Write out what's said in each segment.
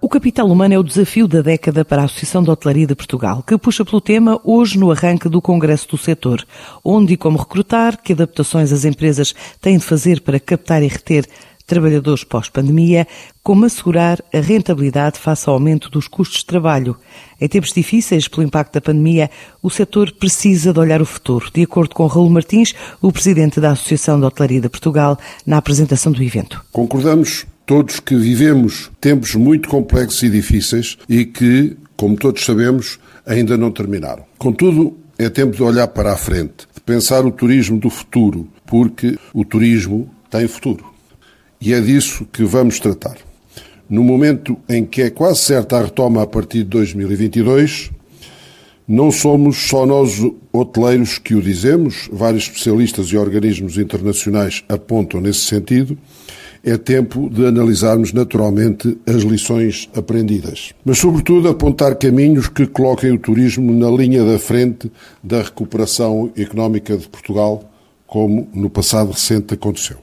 O capital humano é o desafio da década para a Associação de Hotelaria de Portugal, que puxa pelo tema hoje no arranque do Congresso do Setor. Onde e como recrutar, que adaptações as empresas têm de fazer para captar e reter trabalhadores pós-pandemia, como assegurar a rentabilidade face ao aumento dos custos de trabalho. Em tempos difíceis pelo impacto da pandemia, o setor precisa de olhar o futuro, de acordo com Raul Martins, o presidente da Associação de Hotelaria de Portugal, na apresentação do evento. Concordamos todos que vivemos tempos muito complexos e difíceis e que, como todos sabemos, ainda não terminaram. Contudo, é tempo de olhar para a frente, de pensar o turismo do futuro, porque o turismo tem futuro. E é disso que vamos tratar. No momento em que é quase certa a retoma a partir de 2022, não somos só nós hoteleiros que o dizemos, vários especialistas e organismos internacionais apontam nesse sentido, é tempo de analisarmos naturalmente as lições aprendidas. Mas, sobretudo, apontar caminhos que coloquem o turismo na linha da frente da recuperação económica de Portugal, como no passado recente aconteceu.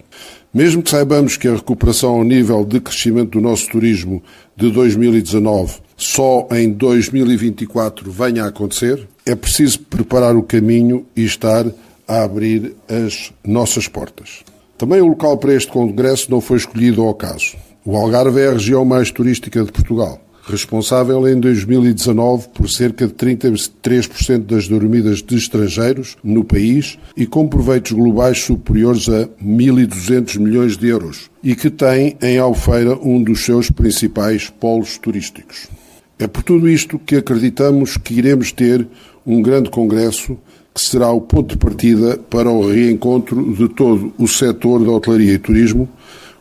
Mesmo que saibamos que a recuperação ao nível de crescimento do nosso turismo de 2019 só em 2024 venha a acontecer, é preciso preparar o caminho e estar a abrir as nossas portas. Também o local para este congresso não foi escolhido ao acaso. O Algarve é a região mais turística de Portugal, responsável em 2019 por cerca de 33% das dormidas de estrangeiros no país e com proveitos globais superiores a 1.200 milhões de euros e que tem em Albufeira um dos seus principais polos turísticos. É por tudo isto que acreditamos que iremos ter um grande congresso que será o ponto de partida para o reencontro de todo o setor da hotelaria e turismo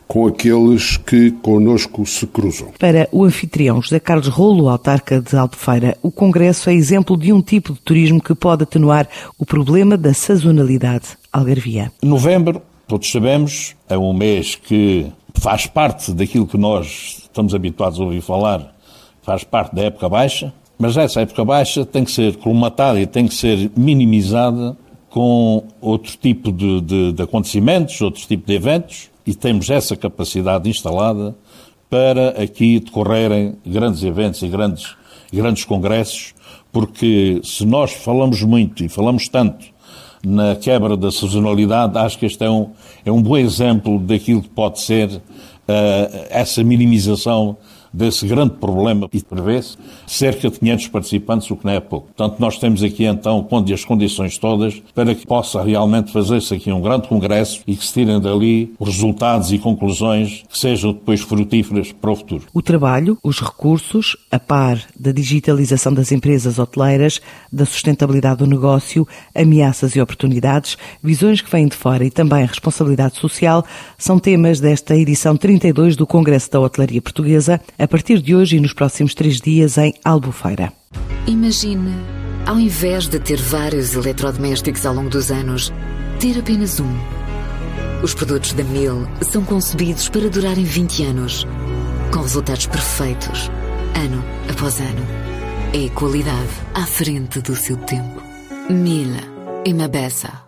com aqueles que conosco se cruzam. Para o anfitrião José Carlos Rolo, autarca de Albufeira, o Congresso é exemplo de um tipo de turismo que pode atenuar o problema da sazonalidade algarvia. Novembro, todos sabemos, é um mês que faz parte daquilo que nós estamos habituados a ouvir falar, faz parte da época baixa, mas essa época baixa tem que ser colmatada e tem que ser minimizada com outro tipo de, de, de acontecimentos, outro tipo de eventos, e temos essa capacidade instalada para aqui decorrerem grandes eventos e grandes, grandes congressos, porque se nós falamos muito e falamos tanto na quebra da sazonalidade, acho que este é um, é um bom exemplo daquilo que pode ser uh, essa minimização desse grande problema e prevê-se cerca de 500 participantes, o que não é pouco. Portanto, nós temos aqui então as condições todas para que possa realmente fazer-se aqui um grande congresso e que se tirem dali resultados e conclusões que sejam depois frutíferas para o futuro. O trabalho, os recursos, a par da digitalização das empresas hoteleiras, da sustentabilidade do negócio, ameaças e oportunidades, visões que vêm de fora e também a responsabilidade social, são temas desta edição 32 do Congresso da Hotelaria Portuguesa, a partir de hoje e nos próximos três dias em Albufeira. Imagine, ao invés de ter vários eletrodomésticos ao longo dos anos, ter apenas um. Os produtos da Mil são concebidos para durarem 20 anos, com resultados perfeitos, ano após ano. É qualidade à frente do seu tempo. Mil. Imabessa.